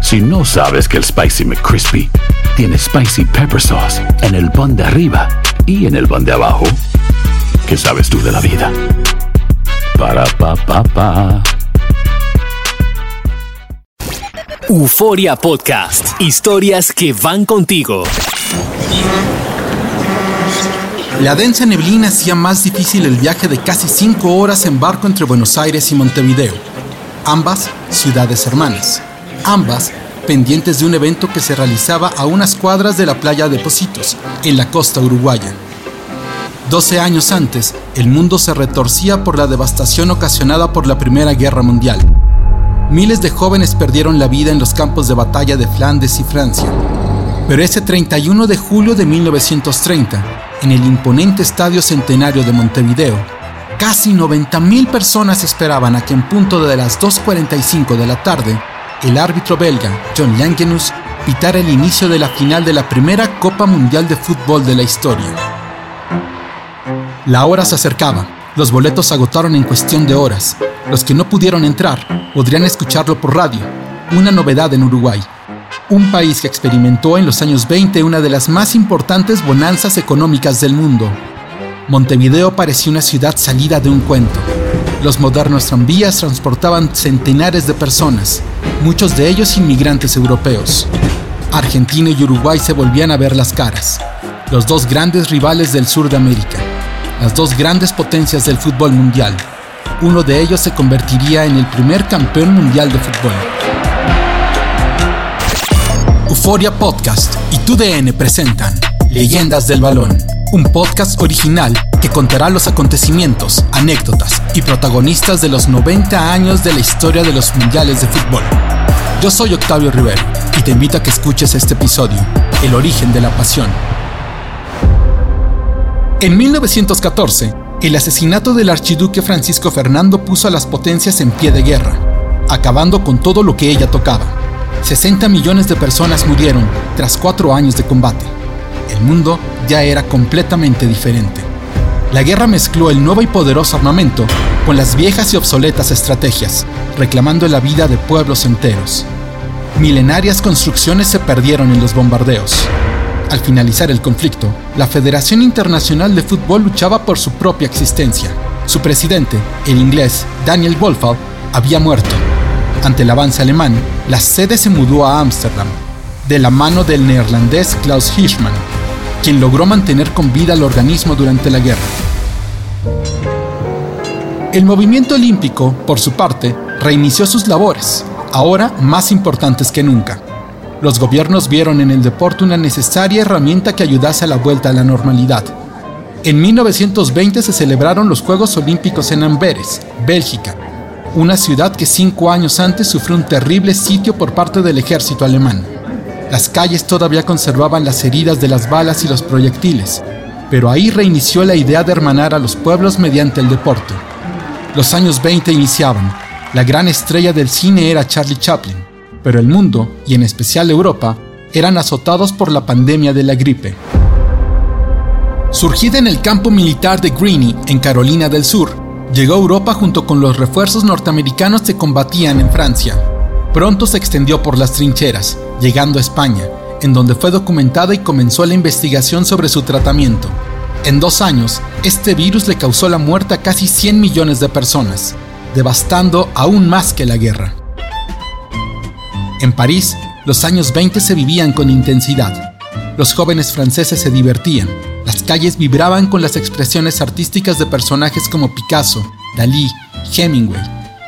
Si no sabes que el Spicy McCrispy tiene Spicy Pepper Sauce en el pan de arriba y en el pan de abajo, ¿qué sabes tú de la vida? Para, pa, pa, pa. Euforia Podcast. Historias que van contigo. La densa neblina hacía más difícil el viaje de casi cinco horas en barco entre Buenos Aires y Montevideo, ambas ciudades hermanas, ambas pendientes de un evento que se realizaba a unas cuadras de la playa de Positos, en la costa uruguaya. Doce años antes, el mundo se retorcía por la devastación ocasionada por la Primera Guerra Mundial. Miles de jóvenes perdieron la vida en los campos de batalla de Flandes y Francia. Pero ese 31 de julio de 1930, en el imponente Estadio Centenario de Montevideo, casi 90.000 personas esperaban a que en punto de las 2.45 de la tarde, el árbitro belga John Langenus pitara el inicio de la final de la primera Copa Mundial de Fútbol de la historia. La hora se acercaba, los boletos se agotaron en cuestión de horas. Los que no pudieron entrar podrían escucharlo por radio, una novedad en Uruguay un país que experimentó en los años 20 una de las más importantes bonanzas económicas del mundo. Montevideo parecía una ciudad salida de un cuento. Los modernos tranvías transportaban centenares de personas, muchos de ellos inmigrantes europeos. Argentina y Uruguay se volvían a ver las caras, los dos grandes rivales del sur de América, las dos grandes potencias del fútbol mundial. Uno de ellos se convertiría en el primer campeón mundial de fútbol. Euforia Podcast y TUDN presentan Leyendas del Balón, un podcast original que contará los acontecimientos, anécdotas y protagonistas de los 90 años de la historia de los mundiales de fútbol. Yo soy Octavio Rivero y te invito a que escuches este episodio, El origen de la pasión. En 1914, el asesinato del archiduque Francisco Fernando puso a las potencias en pie de guerra, acabando con todo lo que ella tocaba 60 millones de personas murieron tras cuatro años de combate. El mundo ya era completamente diferente. La guerra mezcló el nuevo y poderoso armamento con las viejas y obsoletas estrategias, reclamando la vida de pueblos enteros. Milenarias construcciones se perdieron en los bombardeos. Al finalizar el conflicto, la Federación Internacional de Fútbol luchaba por su propia existencia. Su presidente, el inglés Daniel Wolfall, había muerto ante el avance alemán, la sede se mudó a Ámsterdam, de la mano del neerlandés Klaus Hirschmann, quien logró mantener con vida el organismo durante la guerra. El movimiento olímpico, por su parte, reinició sus labores, ahora más importantes que nunca. Los gobiernos vieron en el deporte una necesaria herramienta que ayudase a la vuelta a la normalidad. En 1920 se celebraron los Juegos Olímpicos en Amberes, Bélgica, una ciudad que cinco años antes sufrió un terrible sitio por parte del ejército alemán. Las calles todavía conservaban las heridas de las balas y los proyectiles, pero ahí reinició la idea de hermanar a los pueblos mediante el deporte. Los años 20 iniciaban, la gran estrella del cine era Charlie Chaplin, pero el mundo, y en especial Europa, eran azotados por la pandemia de la gripe. Surgida en el campo militar de Greene, en Carolina del Sur, Llegó a Europa junto con los refuerzos norteamericanos que combatían en Francia. Pronto se extendió por las trincheras, llegando a España, en donde fue documentada y comenzó la investigación sobre su tratamiento. En dos años, este virus le causó la muerte a casi 100 millones de personas, devastando aún más que la guerra. En París, los años 20 se vivían con intensidad. Los jóvenes franceses se divertían, las calles vibraban con las expresiones artísticas de personajes como Picasso, Dalí, Hemingway,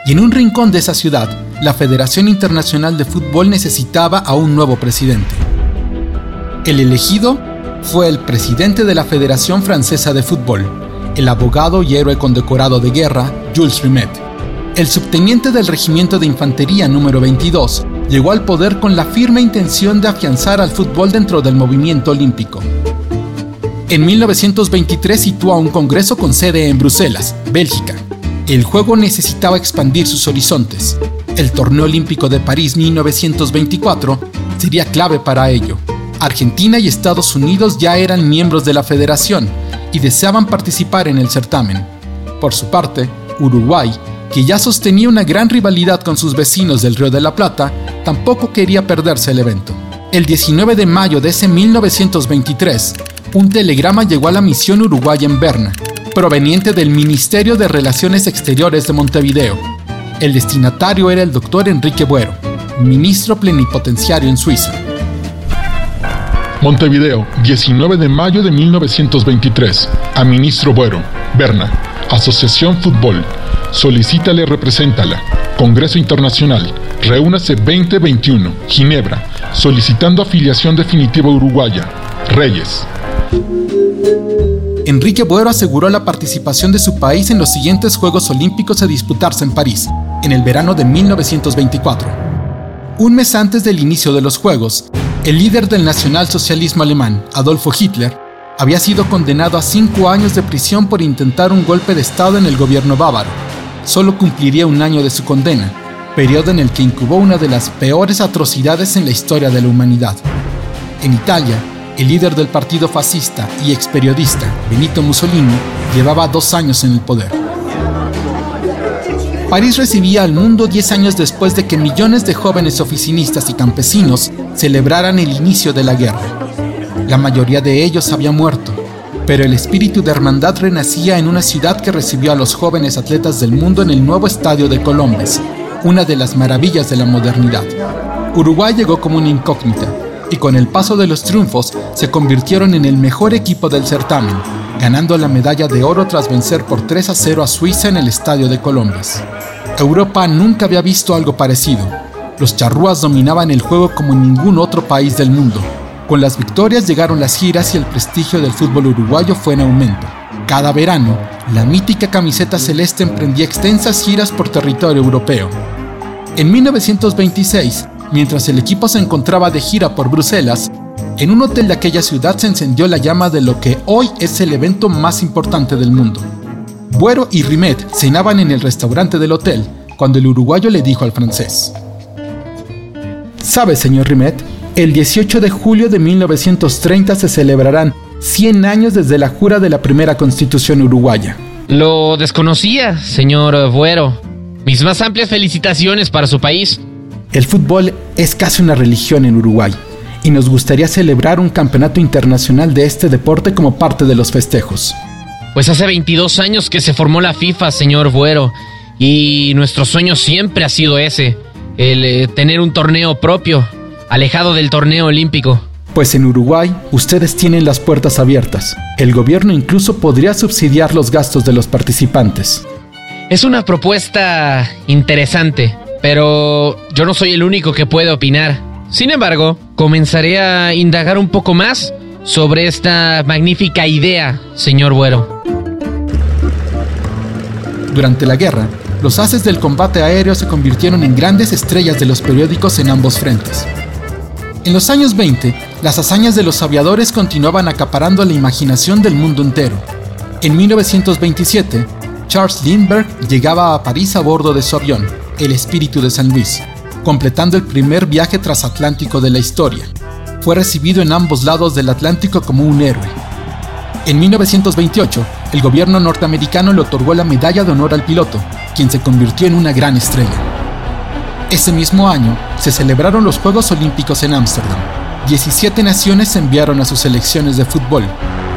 y en un rincón de esa ciudad, la Federación Internacional de Fútbol necesitaba a un nuevo presidente. El elegido fue el presidente de la Federación Francesa de Fútbol, el abogado y héroe condecorado de guerra Jules Rimet. El subteniente del Regimiento de Infantería número 22 llegó al poder con la firme intención de afianzar al fútbol dentro del movimiento olímpico. En 1923 situó un congreso con sede en Bruselas, Bélgica. El juego necesitaba expandir sus horizontes. El torneo olímpico de París 1924 sería clave para ello. Argentina y Estados Unidos ya eran miembros de la federación y deseaban participar en el certamen. Por su parte, Uruguay, que ya sostenía una gran rivalidad con sus vecinos del Río de la Plata, tampoco quería perderse el evento. El 19 de mayo de ese 1923, un telegrama llegó a la misión Uruguay en Berna, proveniente del Ministerio de Relaciones Exteriores de Montevideo. El destinatario era el doctor Enrique Buero, ministro plenipotenciario en Suiza. Montevideo, 19 de mayo de 1923. A Ministro Buero, Berna, Asociación Fútbol. Solicítale, represéntala. Congreso Internacional. Reúnase 2021, Ginebra, solicitando afiliación definitiva uruguaya. Reyes. Enrique Buero aseguró la participación de su país en los siguientes Juegos Olímpicos a disputarse en París, en el verano de 1924. Un mes antes del inicio de los Juegos, el líder del nacionalsocialismo alemán, Adolfo Hitler, había sido condenado a cinco años de prisión por intentar un golpe de Estado en el gobierno bávaro. Solo cumpliría un año de su condena, periodo en el que incubó una de las peores atrocidades en la historia de la humanidad. En Italia, el líder del partido fascista y ex periodista, Benito Mussolini, llevaba dos años en el poder. París recibía al mundo 10 años después de que millones de jóvenes oficinistas y campesinos celebraran el inicio de la guerra. La mayoría de ellos había muerto, pero el espíritu de hermandad renacía en una ciudad que recibió a los jóvenes atletas del mundo en el nuevo estadio de Colombes, una de las maravillas de la modernidad. Uruguay llegó como una incógnita, y con el paso de los triunfos se convirtieron en el mejor equipo del certamen, ganando la medalla de oro tras vencer por 3 a 0 a Suiza en el estadio de Colombes. Europa nunca había visto algo parecido. Los charrúas dominaban el juego como en ningún otro país del mundo. Con las victorias llegaron las giras y el prestigio del fútbol uruguayo fue en aumento. Cada verano, la mítica camiseta celeste emprendía extensas giras por territorio europeo. En 1926, mientras el equipo se encontraba de gira por Bruselas, en un hotel de aquella ciudad se encendió la llama de lo que hoy es el evento más importante del mundo. Buero y Rimet cenaban en el restaurante del hotel cuando el uruguayo le dijo al francés: ¿Sabe, señor Rimet? El 18 de julio de 1930 se celebrarán 100 años desde la jura de la primera constitución uruguaya. Lo desconocía, señor Buero. Mis más amplias felicitaciones para su país. El fútbol es casi una religión en Uruguay y nos gustaría celebrar un campeonato internacional de este deporte como parte de los festejos. Pues hace 22 años que se formó la FIFA, señor Buero, y nuestro sueño siempre ha sido ese, el eh, tener un torneo propio, alejado del torneo olímpico. Pues en Uruguay ustedes tienen las puertas abiertas. El gobierno incluso podría subsidiar los gastos de los participantes. Es una propuesta interesante, pero yo no soy el único que puede opinar. Sin embargo, comenzaré a indagar un poco más sobre esta magnífica idea, señor Buero. Durante la guerra, los haces del combate aéreo se convirtieron en grandes estrellas de los periódicos en ambos frentes. En los años 20, las hazañas de los aviadores continuaban acaparando la imaginación del mundo entero. En 1927, Charles Lindbergh llegaba a París a bordo de su avión, el Espíritu de San Luis, completando el primer viaje transatlántico de la historia. Fue recibido en ambos lados del Atlántico como un héroe. En 1928, el gobierno norteamericano le otorgó la medalla de honor al piloto, quien se convirtió en una gran estrella. Ese mismo año se celebraron los Juegos Olímpicos en Ámsterdam. 17 naciones enviaron a sus selecciones de fútbol,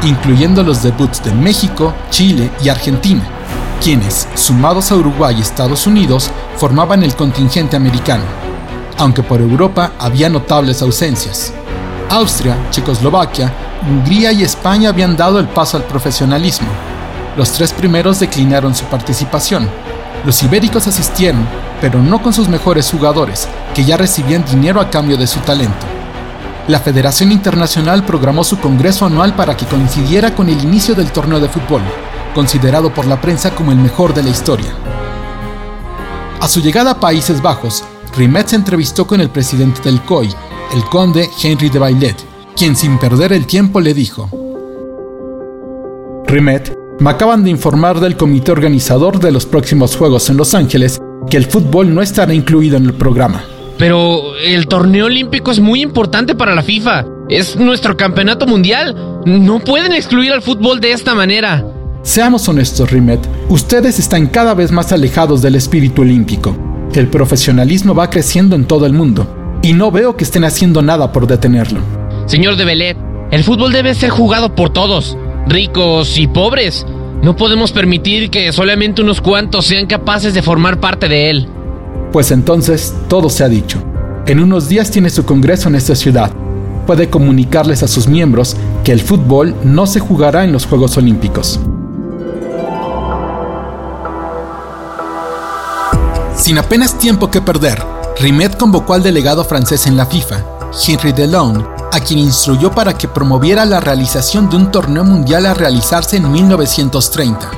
incluyendo los debuts de México, Chile y Argentina, quienes, sumados a Uruguay y Estados Unidos, formaban el contingente americano. aunque por Europa había notables ausencias. Austria, Checoslovaquia, Hungría y España habían dado el paso al profesionalismo. Los tres primeros declinaron su participación. Los ibéricos asistieron, pero no con sus mejores jugadores, que ya recibían dinero a cambio de su talento. La Federación Internacional programó su congreso anual para que coincidiera con el inicio del torneo de fútbol, considerado por la prensa como el mejor de la historia. A su llegada a Países Bajos, Rimet se entrevistó con el presidente del COI, el conde Henry de Bailet, quien sin perder el tiempo le dijo: Rimet, me acaban de informar del comité organizador de los próximos Juegos en Los Ángeles que el fútbol no estará incluido en el programa. Pero el torneo olímpico es muy importante para la FIFA. Es nuestro campeonato mundial. No pueden excluir al fútbol de esta manera. Seamos honestos, Rimet. Ustedes están cada vez más alejados del espíritu olímpico. El profesionalismo va creciendo en todo el mundo. Y no veo que estén haciendo nada por detenerlo. Señor de Belet, el fútbol debe ser jugado por todos, ricos y pobres. No podemos permitir que solamente unos cuantos sean capaces de formar parte de él. Pues entonces todo se ha dicho. En unos días tiene su congreso en esta ciudad. Puede comunicarles a sus miembros que el fútbol no se jugará en los Juegos Olímpicos. Sin apenas tiempo que perder, Rimet convocó al delegado francés en la FIFA, Henry Delon, a quien instruyó para que promoviera la realización de un torneo mundial a realizarse en 1930.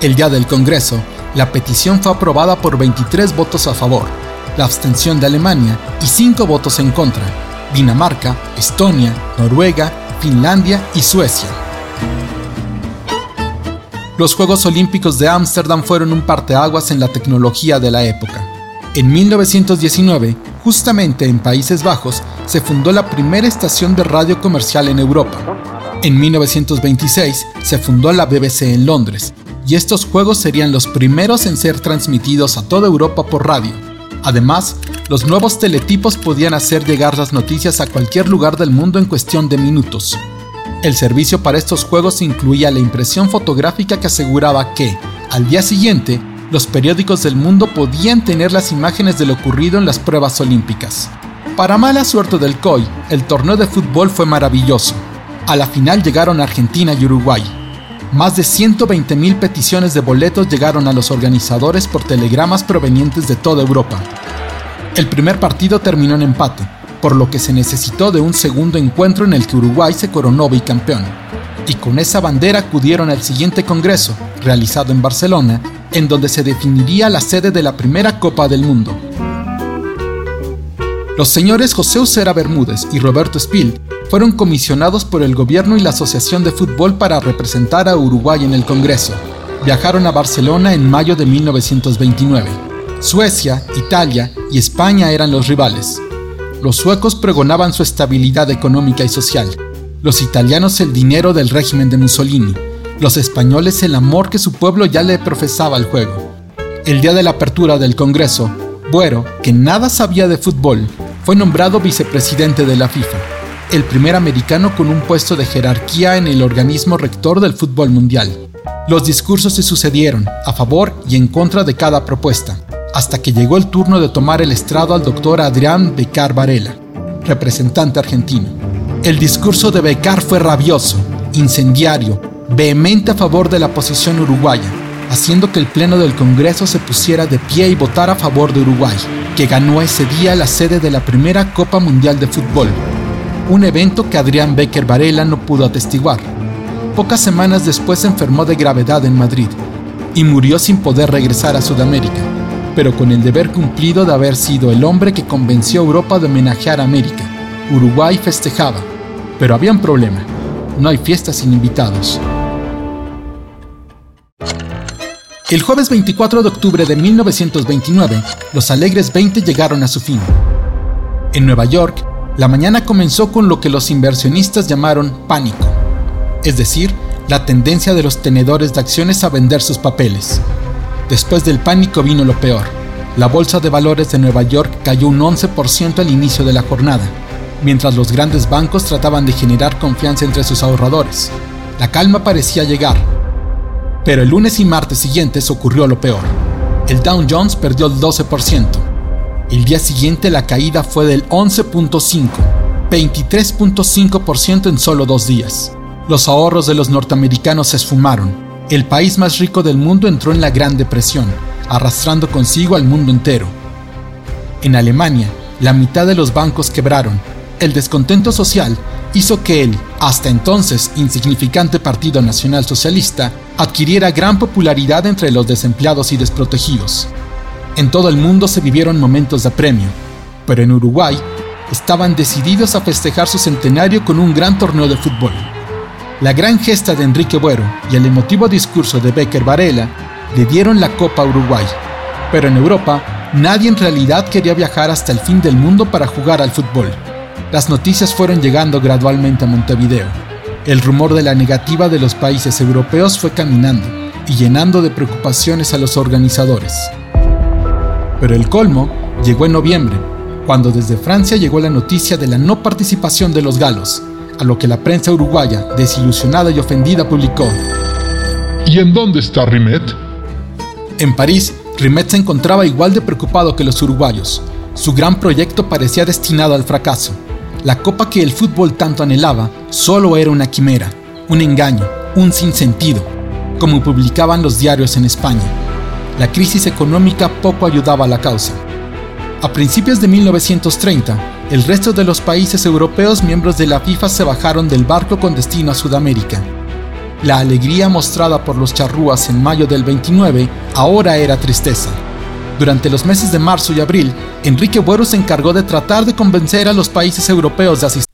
El día del Congreso, la petición fue aprobada por 23 votos a favor, la abstención de Alemania y 5 votos en contra, Dinamarca, Estonia, Noruega, Finlandia y Suecia. Los Juegos Olímpicos de Ámsterdam fueron un parteaguas en la tecnología de la época. En 1919, justamente en Países Bajos, se fundó la primera estación de radio comercial en Europa. En 1926 se fundó la BBC en Londres, y estos juegos serían los primeros en ser transmitidos a toda Europa por radio. Además, los nuevos teletipos podían hacer llegar las noticias a cualquier lugar del mundo en cuestión de minutos. El servicio para estos juegos incluía la impresión fotográfica que aseguraba que, al día siguiente, los periódicos del mundo podían tener las imágenes de lo ocurrido en las pruebas olímpicas. Para mala suerte del COI, el torneo de fútbol fue maravilloso. A la final llegaron Argentina y Uruguay. Más de 120.000 peticiones de boletos llegaron a los organizadores por telegramas provenientes de toda Europa. El primer partido terminó en empate, por lo que se necesitó de un segundo encuentro en el que Uruguay se coronó bicampeón. Y con esa bandera acudieron al siguiente congreso, realizado en Barcelona, en donde se definiría la sede de la primera Copa del Mundo. Los señores José Ucera Bermúdez y Roberto Spill fueron comisionados por el gobierno y la Asociación de Fútbol para representar a Uruguay en el Congreso. Viajaron a Barcelona en mayo de 1929. Suecia, Italia y España eran los rivales. Los suecos pregonaban su estabilidad económica y social, los italianos el dinero del régimen de Mussolini, los españoles el amor que su pueblo ya le profesaba al juego. El día de la apertura del Congreso, Buero, que nada sabía de fútbol, fue nombrado vicepresidente de la FIFA, el primer americano con un puesto de jerarquía en el organismo rector del fútbol mundial. Los discursos se sucedieron, a favor y en contra de cada propuesta, hasta que llegó el turno de tomar el estrado al doctor Adrián Becar Varela, representante argentino. El discurso de Becar fue rabioso, incendiario, vehemente a favor de la posición uruguaya, haciendo que el Pleno del Congreso se pusiera de pie y votara a favor de Uruguay, que ganó ese día la sede de la primera Copa Mundial de Fútbol, un evento que Adrián Becker Varela no pudo atestiguar. Pocas semanas después se enfermó de gravedad en Madrid y murió sin poder regresar a Sudamérica, pero con el deber cumplido de haber sido el hombre que convenció a Europa de homenajear a América. Uruguay festejaba, pero había un problema. No hay fiestas sin invitados. El jueves 24 de octubre de 1929, los Alegres 20 llegaron a su fin. En Nueva York, la mañana comenzó con lo que los inversionistas llamaron pánico, es decir, la tendencia de los tenedores de acciones a vender sus papeles. Después del pánico vino lo peor. La bolsa de valores de Nueva York cayó un 11% al inicio de la jornada, mientras los grandes bancos trataban de generar confianza entre sus ahorradores. La calma parecía llegar, pero el lunes y martes siguientes ocurrió lo peor. El Dow Jones perdió el 12%, El día siguiente la caída fue del 11.5, 23.5% en solo dos días. Los ahorros de los norteamericanos se esfumaron. El país más rico del mundo entró en la Gran Depresión, arrastrando consigo al mundo entero. En Alemania, la mitad de los bancos quebraron. El descontento social hizo que el, hasta entonces insignificante Partido Nacional Socialista, adquiriera gran popularidad entre los desempleados y desprotegidos. En todo el mundo se vivieron momentos de apremio, pero en Uruguay estaban decididos a festejar su centenario con un gran torneo de fútbol. La gran gesta de Enrique Buero y el emotivo discurso de Becker Varela le dieron la Copa Uruguay, pero en Europa nadie en realidad quería viajar hasta el fin del mundo para jugar al fútbol. Las noticias fueron llegando gradualmente a Montevideo. El rumor de la negativa de los países europeos fue caminando y llenando de preocupaciones a los organizadores. Pero el colmo llegó en noviembre, cuando desde Francia llegó la noticia de la no participación de los galos, a lo que la prensa uruguaya, desilusionada y ofendida, publicó. ¿Y en dónde está Rimet? En París, Rimet se encontraba igual de preocupado que los uruguayos. Su gran proyecto parecía destinado al fracaso. La copa que el fútbol tanto anhelaba solo era una quimera, un engaño, un sinsentido, como publicaban los diarios en España. La crisis económica poco ayudaba a la causa. A principios de 1930, el resto de los países europeos miembros de la FIFA se bajaron del barco con destino a Sudamérica. La alegría mostrada por los charrúas en mayo del 29 ahora era tristeza. Durante los meses de marzo y abril, Enrique Buero se encargó de tratar de convencer a los países europeos de asistir.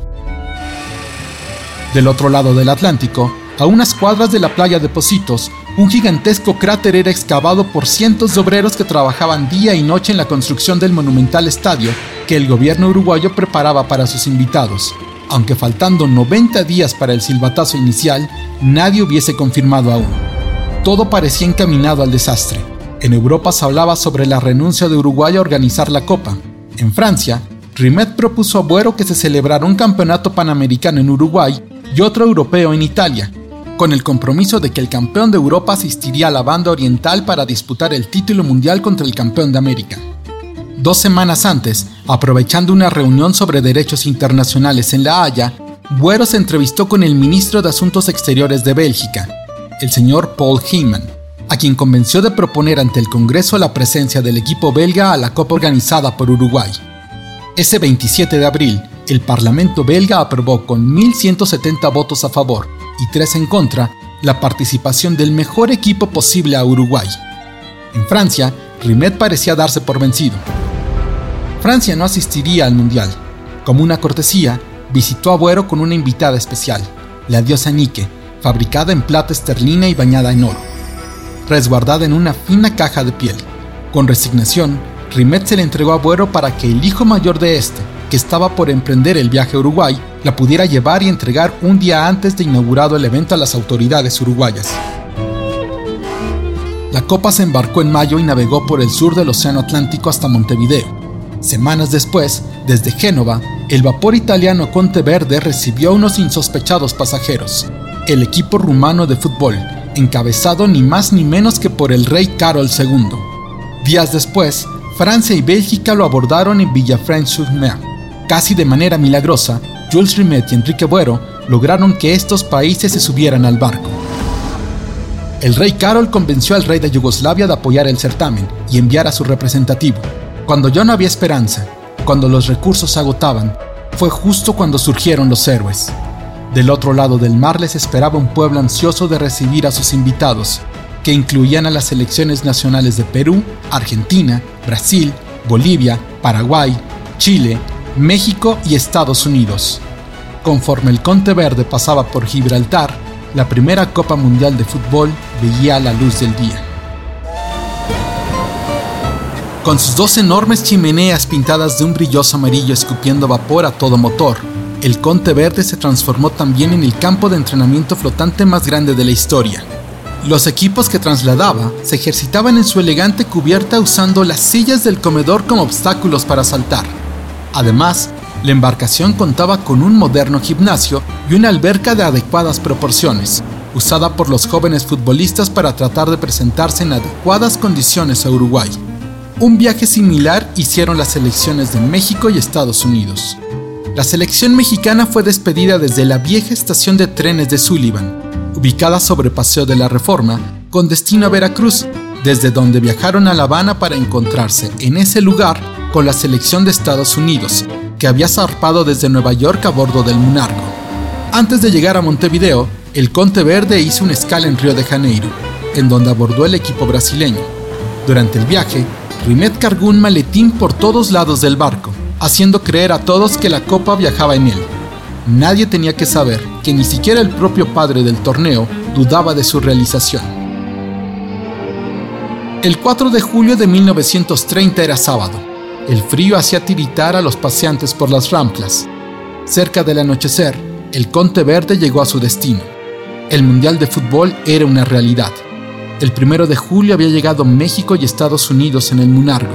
Del otro lado del Atlántico, a unas cuadras de la playa de Positos, un gigantesco cráter era excavado por cientos de obreros que trabajaban día y noche en la construcción del monumental estadio que el gobierno uruguayo preparaba para sus invitados. Aunque faltando 90 días para el silbatazo inicial, nadie hubiese confirmado aún. Todo parecía encaminado al desastre. En Europa se hablaba sobre la renuncia de Uruguay a organizar la Copa. En Francia, Rimet propuso a Buero que se celebrara un campeonato panamericano en Uruguay y otro europeo en Italia, con el compromiso de que el campeón de Europa asistiría a la banda oriental para disputar el título mundial contra el campeón de América. Dos semanas antes, aprovechando una reunión sobre derechos internacionales en La Haya, Buero se entrevistó con el ministro de Asuntos Exteriores de Bélgica, el señor Paul Heyman, a quien convenció de proponer ante el Congreso la presencia del equipo belga a la Copa organizada por Uruguay. Ese 27 de abril, el Parlamento belga aprobó con 1.170 votos a favor y 3 en contra la participación del mejor equipo posible a Uruguay. En Francia, Rimet parecía darse por vencido. Francia no asistiría al Mundial. Como una cortesía, visitó a Buero con una invitada especial, la diosa Nike, fabricada en plata esterlina y bañada en oro, resguardada en una fina caja de piel. Con resignación, Rimet se le entregó a Buero para que el hijo mayor de este, que estaba por emprender el viaje a Uruguay, la pudiera llevar y entregar un día antes de inaugurado el evento a las autoridades uruguayas. La copa se embarcó en mayo y navegó por el sur del Océano Atlántico hasta Montevideo. Semanas después, desde Génova, el vapor italiano Conte Verde recibió unos insospechados pasajeros, el equipo rumano de fútbol, encabezado ni más ni menos que por el rey Carol II. Días después, Francia y Bélgica lo abordaron en Villafranche-sur-Mer. Casi de manera milagrosa, Jules Rimet y Enrique Buero lograron que estos países se subieran al barco. El rey Carol convenció al rey de Yugoslavia de apoyar el certamen y enviar a su representativo. Cuando ya no había esperanza, Cuando los recursos se agotaban, fue justo cuando surgieron los héroes. Del otro lado del mar les esperaba un pueblo ansioso de recibir a sus invitados, que incluían a las selecciones nacionales de Perú, Argentina, Brasil, Bolivia, Paraguay, Chile, México y Estados Unidos. Conforme el Conte Verde pasaba por Gibraltar, la primera Copa Mundial de Fútbol veía la luz del día. Con sus dos enormes chimeneas pintadas de un brilloso amarillo escupiendo vapor a todo motor, el Conte Verde se transformó también en el campo de entrenamiento flotante más grande de la historia. Los equipos que trasladaba se ejercitaban en su elegante cubierta usando las sillas del comedor como obstáculos para saltar. Además, la embarcación contaba con un moderno gimnasio y una alberca de adecuadas proporciones, usada por los jóvenes futbolistas para tratar de presentarse en adecuadas condiciones a Uruguay. Un viaje similar hicieron las selecciones de México y Estados Unidos. La selección mexicana fue despedida desde la vieja estación de trenes de Sullivan, ubicada sobre Paseo de la Reforma, con destino a Veracruz, desde donde viajaron a La Habana para encontrarse en ese lugar con la selección de Estados Unidos, que había zarpado desde Nueva York a bordo del Munargo. Antes de llegar a Montevideo, el Conte Verde hizo una escala en Río de Janeiro, en donde abordó el equipo brasileño. Durante el viaje, Rimet cargó un maletín por todos lados del barco, haciendo creer a todos que la copa viajaba en él. Nadie tenía que saber que ni siquiera el propio padre del torneo dudaba de su realización. El 4 de julio de 1930 era sábado. El frío hacía tiritar a los paseantes por las ramplas. Cerca del anochecer, el Conte Verde llegó a su destino. El Mundial de Fútbol era una realidad. El 1 de julio había llegado México y Estados Unidos en el Munargo.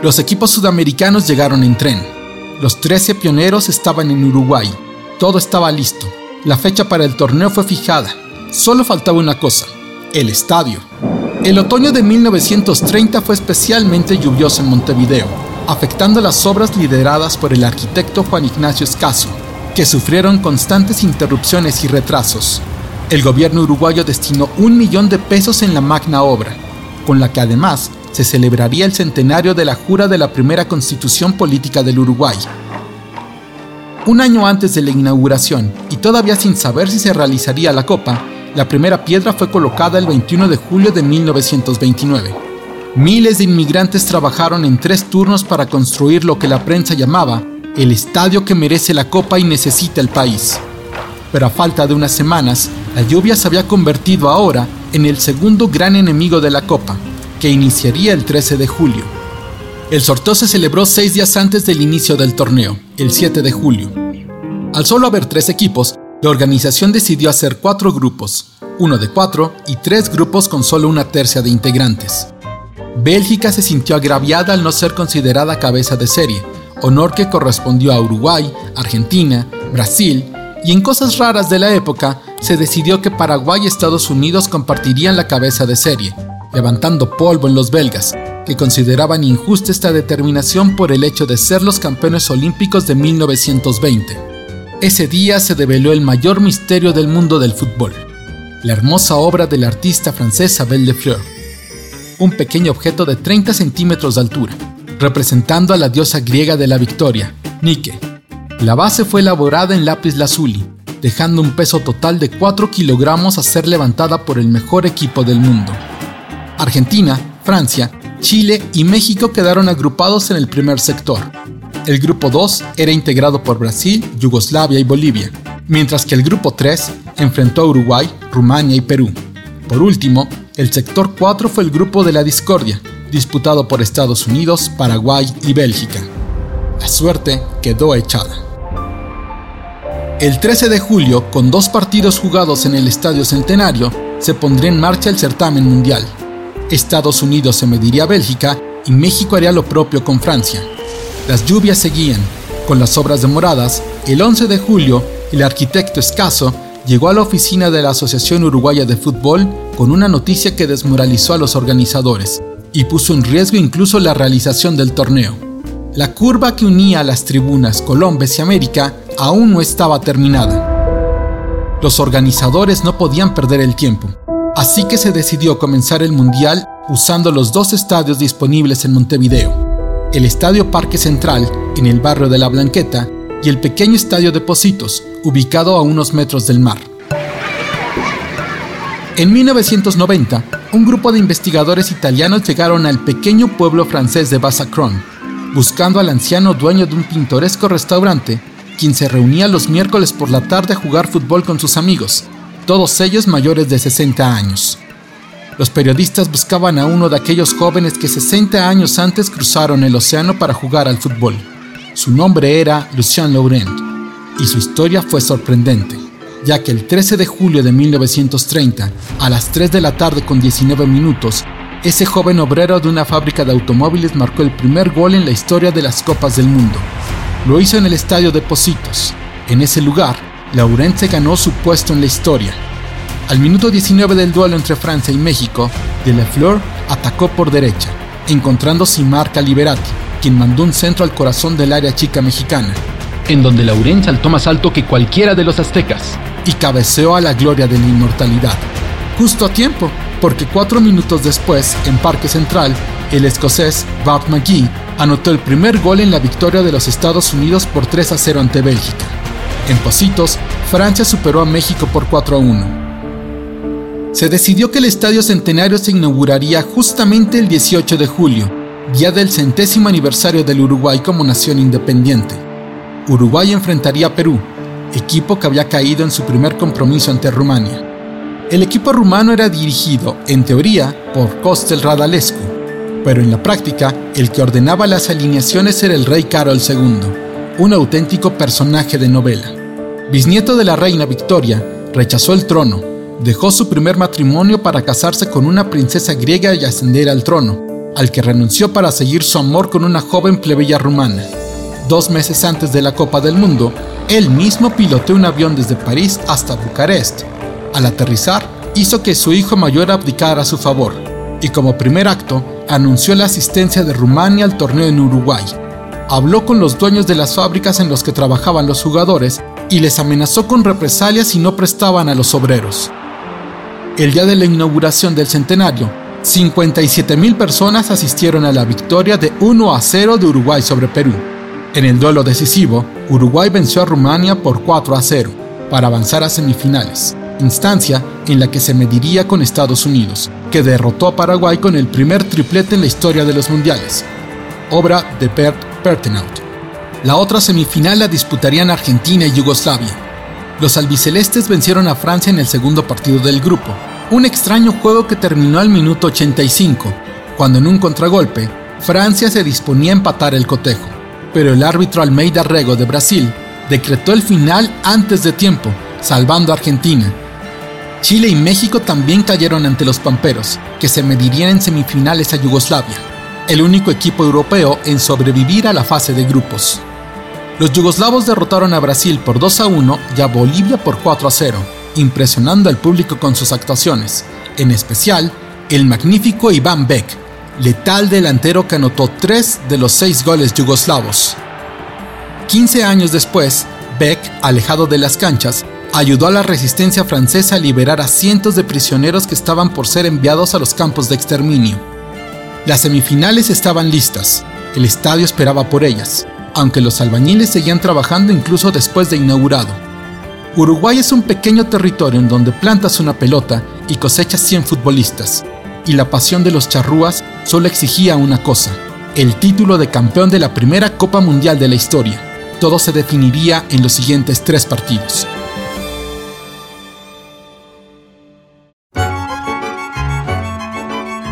Los equipos sudamericanos llegaron en tren. Los 13 pioneros estaban en Uruguay. Todo estaba listo. La fecha para el torneo fue fijada. Solo faltaba una cosa, el estadio. El otoño de 1930 fue especialmente lluvioso en Montevideo, afectando las obras lideradas por el arquitecto Juan Ignacio Escaso, que sufrieron constantes interrupciones y retrasos. El gobierno uruguayo destinó un millón de pesos en la magna obra, con la que además se celebraría el centenario de la jura de la primera constitución política del Uruguay. Un año antes de la inauguración, y todavía sin saber si se realizaría la copa, la primera piedra fue colocada el 21 de julio de 1929. Miles de inmigrantes trabajaron en tres turnos para construir lo que la prensa llamaba el estadio que merece la copa y necesita el país. Pero a falta de unas semanas, la lluvia se había convertido ahora en el segundo gran enemigo de la copa, que iniciaría el 13 de julio. El sorteo se celebró seis días antes del inicio del torneo, el 7 de julio. Al solo haber tres equipos, la organización decidió hacer cuatro grupos, uno de cuatro y tres grupos con solo una tercia de integrantes. Bélgica se sintió agraviada al no ser considerada cabeza de serie, honor que correspondió a Uruguay, Argentina, Brasil, y en cosas raras de la época se decidió que Paraguay y Estados Unidos compartirían la cabeza de serie, levantando polvo en los belgas, que consideraban injusta esta determinación por el hecho de ser los campeones olímpicos de 1920. Ese día se develó el mayor misterio del mundo del fútbol, la hermosa obra del artista francés Abel de Fleur, un pequeño objeto de 30 centímetros de altura, representando a la diosa griega de la victoria, Nike. La base fue elaborada en lápiz lazuli, dejando un peso total de 4 kilogramos a ser levantada por el mejor equipo del mundo. Argentina, Francia, Chile y México quedaron agrupados en el primer sector. El grupo 2 era integrado por Brasil, Yugoslavia y Bolivia, mientras que el grupo 3 enfrentó a Uruguay, Rumania y Perú. Por último, el sector 4 fue el grupo de la discordia, disputado por Estados Unidos, Paraguay y Bélgica. La suerte quedó echada. El 13 de julio, con dos partidos jugados en el Estadio Centenario, se pondría en marcha el certamen mundial. Estados Unidos se mediría a Bélgica y México haría lo propio con Francia. Las lluvias seguían. Con las obras demoradas, el 11 de julio, el arquitecto Escaso llegó a la oficina de la Asociación Uruguaya de Fútbol con una noticia que desmoralizó a los organizadores y puso en riesgo incluso la realización del torneo. La curva que unía a las tribunas Colombes y América aún no estaba terminada. Los organizadores no podían perder el tiempo Así que se decidió comenzar el Mundial usando los dos estadios disponibles en Montevideo. El Estadio Parque Central, en el barrio de La Blanqueta, y el pequeño Estadio de Positos, ubicado a unos metros del mar. En 1990, un grupo de investigadores italianos llegaron al pequeño pueblo francés de Bassacron, buscando al anciano dueño de un pintoresco restaurante, quien se reunía los miércoles por la tarde a jugar fútbol con sus amigos, todos ellos mayores de 60 años. Los periodistas buscaban a uno de aquellos jóvenes que 60 años antes cruzaron el océano para jugar al fútbol. Su nombre era Lucien Laurent y su historia fue sorprendente, ya que el 13 de julio de 1930, a las 3 de la tarde con 19 minutos, ese joven obrero de una fábrica de automóviles marcó el primer gol en la historia de las Copas del Mundo. Lo hizo en el estadio de Positos. En ese lugar, Laurent se ganó su puesto en la historia. Al minuto 19 del duelo entre Francia y México, De La Fleur atacó por derecha, encontrando Simar Caliberati, quien mandó un centro al corazón del área chica mexicana, en donde Laurent saltó más alto que cualquiera de los aztecas, y cabeceó a la gloria de la inmortalidad. Justo a tiempo, porque cuatro minutos después, en Parque Central, el escocés Bart McGee anotó el primer gol en la victoria de los Estados Unidos por 3 a 0 ante Bélgica. En Positos, Francia superó a México por 4 a 1 se decidió que el Estadio Centenario se inauguraría justamente el 18 de julio, día del centésimo aniversario del Uruguay como nación independiente. Uruguay enfrentaría a Perú, equipo que había caído en su primer compromiso ante Rumania. El equipo rumano era dirigido, en teoría, por Costel Radalescu, pero en la práctica, el que ordenaba las alineaciones era el rey Carol II, un auténtico personaje de novela. Bisnieto de la reina Victoria, rechazó el trono dejó su primer matrimonio para casarse con una princesa griega y ascender al trono, al que renunció para seguir su amor con una joven plebeya rumana. Dos meses antes de la Copa del Mundo, él mismo piloteó un avión desde París hasta Bucarest. Al aterrizar, hizo que su hijo mayor abdicara a su favor, y como primer acto, anunció la asistencia de Rumania al torneo en Uruguay. Habló con los dueños de las fábricas en los que trabajaban los jugadores y les amenazó con represalias si no prestaban a los obreros. El día de la inauguración del centenario, 57.000 personas asistieron a la victoria de 1 a 0 de Uruguay sobre Perú. En el duelo decisivo, Uruguay venció a Rumania por 4 a 0 para avanzar a semifinales, instancia en la que se mediría con Estados Unidos, que derrotó a Paraguay con el primer triplete en la historia de los mundiales, obra de Bert Pertenaut. La otra semifinal la disputarían Argentina y Yugoslavia, los albicelestes vencieron a Francia en el segundo partido del grupo, un extraño juego que terminó al minuto 85, cuando en un contragolpe, Francia se disponía a empatar el cotejo, pero el árbitro Almeida Rego de Brasil decretó el final antes de tiempo, salvando a Argentina. Chile y México también cayeron ante los Pamperos, que se medirían en semifinales a Yugoslavia, el único equipo europeo en sobrevivir a la fase de grupos. Los yugoslavos derrotaron a Brasil por 2 a 1 y a Bolivia por 4 a 0, impresionando al público con sus actuaciones, en especial el magnífico Iván Beck, letal delantero que anotó 3 de los 6 goles yugoslavos. 15 años después, Beck, alejado de las canchas, ayudó a la resistencia francesa a liberar a cientos de prisioneros que estaban por ser enviados a los campos de exterminio. Las semifinales estaban listas, el estadio esperaba por ellas, aunque los albañiles seguían trabajando incluso después de inaugurado. Uruguay es un pequeño territorio en donde plantas una pelota y cosechas 100 futbolistas, y la pasión de los charrúas solo exigía una cosa, el título de campeón de la primera Copa Mundial de la historia. Todo se definiría en los siguientes tres partidos.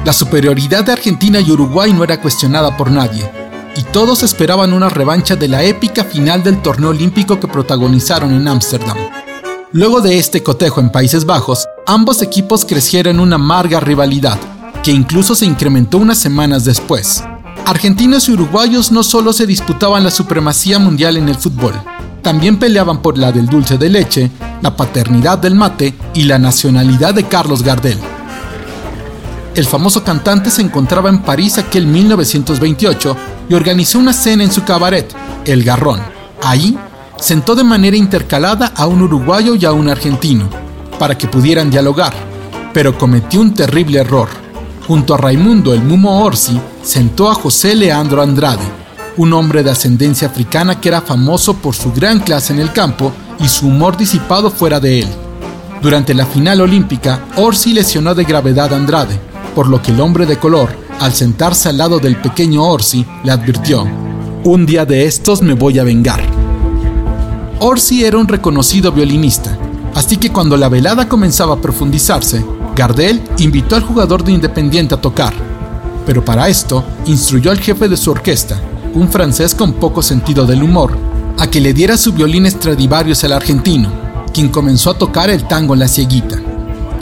La superioridad de Argentina y Uruguay no era cuestionada por nadie, y todos esperaban una revancha de la épica final del torneo olímpico que protagonizaron en Ámsterdam. Luego de este cotejo en Países Bajos, ambos equipos crecieron una amarga rivalidad, que incluso se incrementó unas semanas después. Argentinos y uruguayos no solo se disputaban la supremacía mundial en el fútbol, también peleaban por la del dulce de leche, la paternidad del mate y la nacionalidad de Carlos Gardel. El famoso cantante se encontraba en París aquel 1928 y organizó una cena en su cabaret, El Garrón. Ahí sentó de manera intercalada a un uruguayo y a un argentino, para que pudieran dialogar, pero cometió un terrible error. junto a Raimundo el Mumo Orsi, sentó a José Leandro Andrade, un hombre de ascendencia africana que era famoso por su gran clase en el campo y su humor disipado fuera de él. Durante la final olímpica, Orsi lesionó de gravedad a Andrade, por lo que el hombre de color, al sentarse al lado del pequeño Orsi, le advirtió, un día de estos me voy a vengar. Orsi era un reconocido violinista, así que cuando la velada comenzaba a profundizarse, Gardel invitó al jugador de Independiente a tocar. Pero para esto, instruyó al jefe de su orquesta, un francés con poco sentido del humor, a que le diera su violín Stradivarius al argentino, quien comenzó a tocar el tango en la cieguita.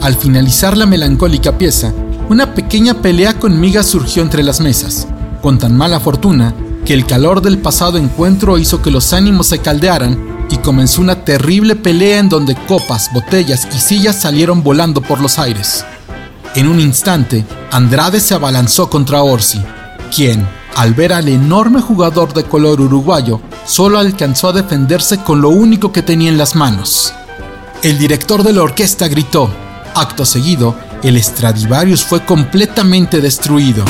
Al finalizar la melancólica pieza, una pequeña pelea con migas surgió entre las mesas, con tan mala fortuna que el calor del pasado encuentro hizo que los ánimos se caldearan y comenzó una terrible pelea en donde copas, botellas y sillas salieron volando por los aires. En un instante, Andrade se abalanzó contra Orsi, quien, al ver al enorme jugador de color uruguayo, solo alcanzó a defenderse con lo único que tenía en las manos. El director de la orquesta gritó. Acto seguido, el Stradivarius fue completamente destruido.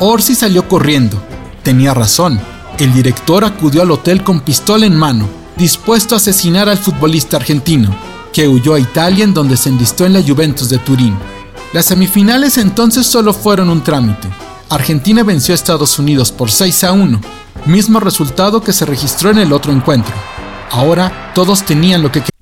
Orsi salió corriendo. Tenía razón. El director acudió al hotel con pistola en mano, dispuesto a asesinar al futbolista argentino, que huyó a Italia en donde se enlistó en la Juventus de Turín. Las semifinales entonces solo fueron un trámite. Argentina venció a Estados Unidos por 6 a 1, mismo resultado que se registró en el otro encuentro. Ahora todos tenían lo que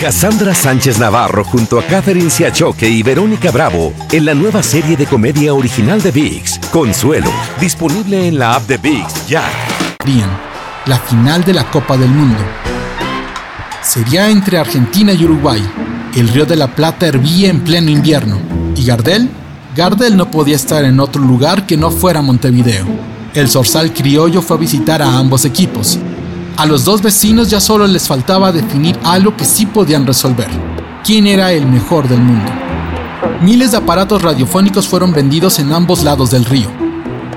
Cassandra Sánchez Navarro junto a Catherine Siachoque y Verónica Bravo en la nueva serie de comedia original de VIX, Consuelo, disponible en la app de VIX ya. Bien, la final de la Copa del Mundo. Sería entre Argentina y Uruguay. El Río de la Plata hervía en pleno invierno. ¿Y Gardel? Gardel no podía estar en otro lugar que no fuera Montevideo. El Zorzal Criollo fue a visitar a ambos equipos, a los dos vecinos ya solo les faltaba definir algo que sí podían resolver. ¿Quién era el mejor del mundo? Miles de aparatos radiofónicos fueron vendidos en ambos lados del río.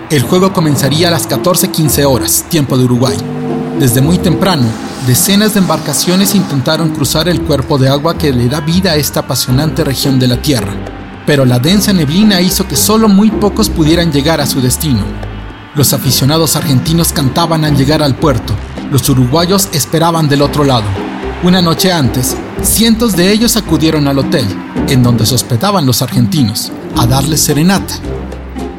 El juego comenzaría a las 14:15 horas, tiempo de Uruguay. Desde muy temprano, decenas de embarcaciones intentaron cruzar el cuerpo de agua que le da vida a esta apasionante región de la Tierra, pero la densa neblina hizo que solo muy pocos pudieran llegar a su destino. Los aficionados argentinos cantaban al llegar al puerto, los uruguayos esperaban del otro lado. Una noche antes, cientos de ellos acudieron al hotel, en donde se hospedaban los argentinos, a darles serenata.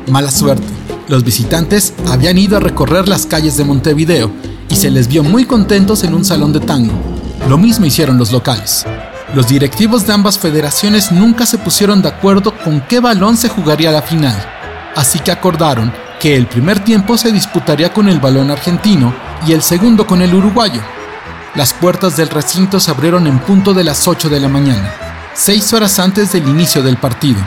Mala suerte, los visitantes habían ido a recorrer las calles de Montevideo y se les vio muy contentos en un salón de tango. Lo mismo hicieron los locales. Los directivos de ambas federaciones nunca se pusieron de acuerdo con qué balón se jugaría la final, así que acordaron que el primer tiempo se disputaría con el balón argentino y el segundo con el uruguayo. Las puertas del recinto se abrieron en punto de las 8 de la mañana, seis horas antes del inicio del partido.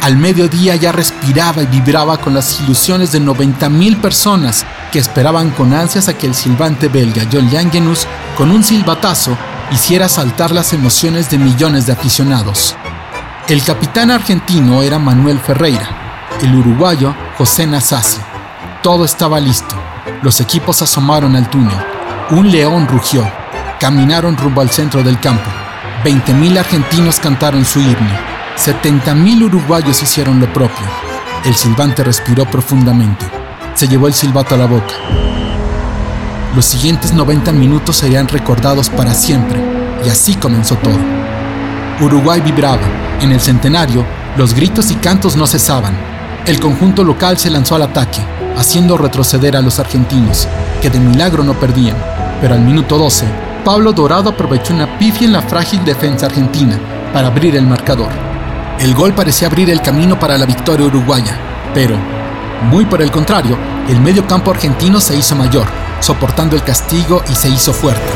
Al mediodía ya respiraba y vibraba con las ilusiones de 90.000 personas que esperaban con ansias a que el silbante belga John Langenus, con un silbatazo, hiciera saltar las emociones de millones de aficionados. El capitán argentino era Manuel Ferreira, el uruguayo José Nasasi. Todo estaba listo. Los equipos asomaron al túnel. Un león rugió. Caminaron rumbo al centro del campo. 20.000 argentinos cantaron su himno. 70.000 uruguayos hicieron lo propio. El silbante respiró profundamente. Se llevó el silbato a la boca. Los siguientes 90 minutos serían recordados para siempre, y así comenzó todo. Uruguay vibraba. En el centenario, los gritos y cantos no cesaban. El conjunto local se lanzó al ataque haciendo retroceder a los argentinos, que de milagro no perdían. Pero al minuto 12, Pablo Dorado aprovechó una pifia en la frágil defensa argentina para abrir el marcador. El gol parecía abrir el camino para la victoria uruguaya, pero, muy por el contrario, el medio campo argentino se hizo mayor, soportando el castigo y se hizo fuerte.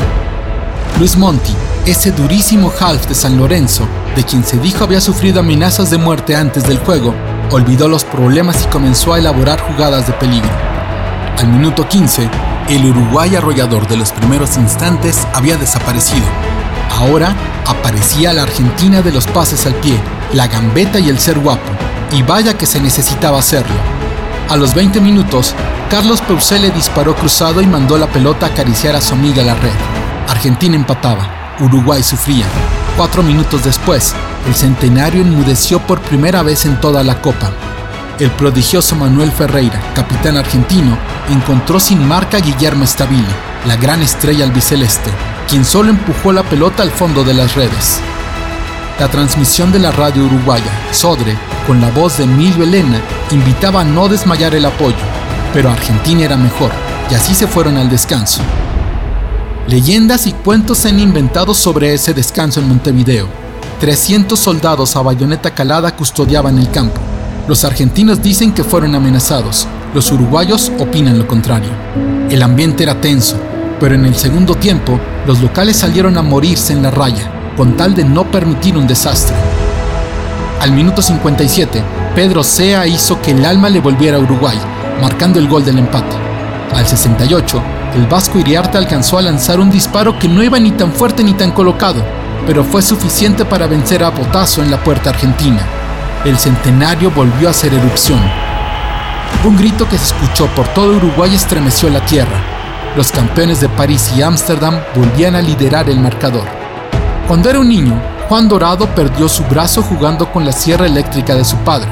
Luis Monti, ese durísimo half de San Lorenzo, de quien se dijo había sufrido amenazas de muerte antes del juego, olvidó los problemas y comenzó a elaborar jugadas de peligro. Al minuto 15, el Uruguay arrollador de los primeros instantes había desaparecido. Ahora aparecía la Argentina de los pases al pie, la gambeta y el ser guapo. Y vaya que se necesitaba hacerlo. A los 20 minutos, Carlos le disparó cruzado y mandó la pelota a acariciar a su amiga la red. Argentina empataba, Uruguay sufría. Cuatro minutos después, el centenario enmudeció por primera vez en toda la Copa. El prodigioso Manuel Ferreira, capitán argentino, encontró sin marca a Guillermo Stabile, la gran estrella albiceleste, quien solo empujó la pelota al fondo de las redes. La transmisión de la radio uruguaya, Sodre, con la voz de Emilio Elena, invitaba a no desmayar el apoyo, pero Argentina era mejor, y así se fueron al descanso. Leyendas y cuentos se han inventado sobre ese descanso en Montevideo. 300 soldados a bayoneta calada custodiaban el campo. Los argentinos dicen que fueron amenazados, los uruguayos opinan lo contrario. El ambiente era tenso, pero en el segundo tiempo los locales salieron a morirse en la raya con tal de no permitir un desastre. Al minuto 57, Pedro Sea hizo que el alma le volviera a Uruguay, marcando el gol del empate. Al 68, el Vasco Iriarte alcanzó a lanzar un disparo que no iba ni tan fuerte ni tan colocado, pero fue suficiente para vencer a Botazo en la puerta argentina. El centenario volvió a hacer erupción. Un grito que se escuchó por todo Uruguay estremeció la tierra. Los campeones de París y Ámsterdam volvían a liderar el marcador. Cuando era un niño, Juan Dorado perdió su brazo jugando con la sierra eléctrica de su padre.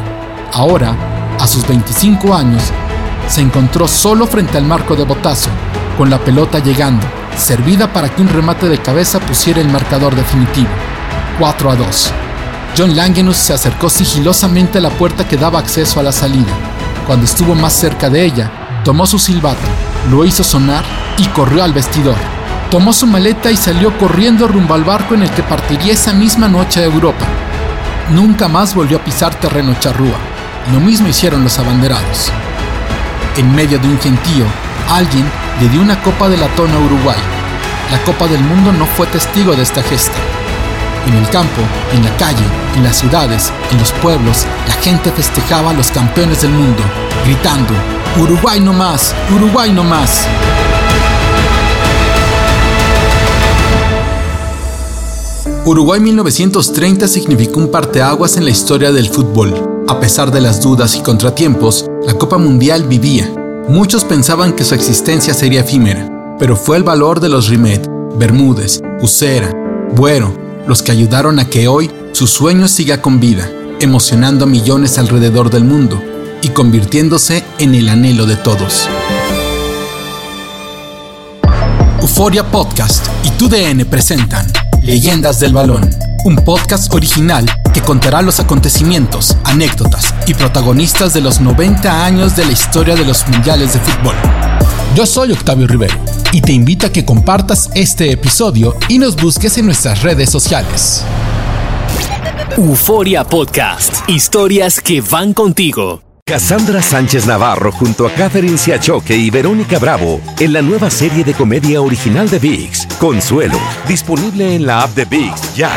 Ahora, a sus 25 años, se encontró solo frente al marco de botazo, con la pelota llegando, servida para que un remate de cabeza pusiera el marcador definitivo. 4 a 2. John Langenus se acercó sigilosamente a la puerta que daba acceso a la salida. Cuando estuvo más cerca de ella, tomó su silbato, lo hizo sonar y corrió al vestidor. Tomó su maleta y salió corriendo rumbo al barco en el que partiría esa misma noche a Europa. Nunca más volvió a pisar terreno charrúa. Lo mismo hicieron los abanderados. En medio de un gentío, alguien le dio una copa de latón a Uruguay. La Copa del Mundo no fue testigo de esta gesta. En el campo, en la calle, en las ciudades, en los pueblos, la gente festejaba a los campeones del mundo, gritando, Uruguay no más, Uruguay no más. Uruguay 1930 significó un parteaguas en la historia del fútbol. A pesar de las dudas y contratiempos, la Copa Mundial vivía. Muchos pensaban que su existencia sería efímera, pero fue el valor de los Rimet, Bermúdez, Usera, Buero, los que ayudaron a que hoy su sueño siga con vida, emocionando a millones alrededor del mundo y convirtiéndose en el anhelo de todos. Euforia Podcast y TUDN presentan Leyendas del Balón, un podcast original que contará los acontecimientos, anécdotas y protagonistas de los 90 años de la historia de los mundiales de fútbol. Yo soy Octavio Rivero y te invito a que compartas este episodio y nos busques en nuestras redes sociales. Euforia Podcast, historias que van contigo. Cassandra Sánchez Navarro junto a Catherine Siachoque y Verónica Bravo en la nueva serie de comedia original de VIX, Consuelo, disponible en la app de VIX ya.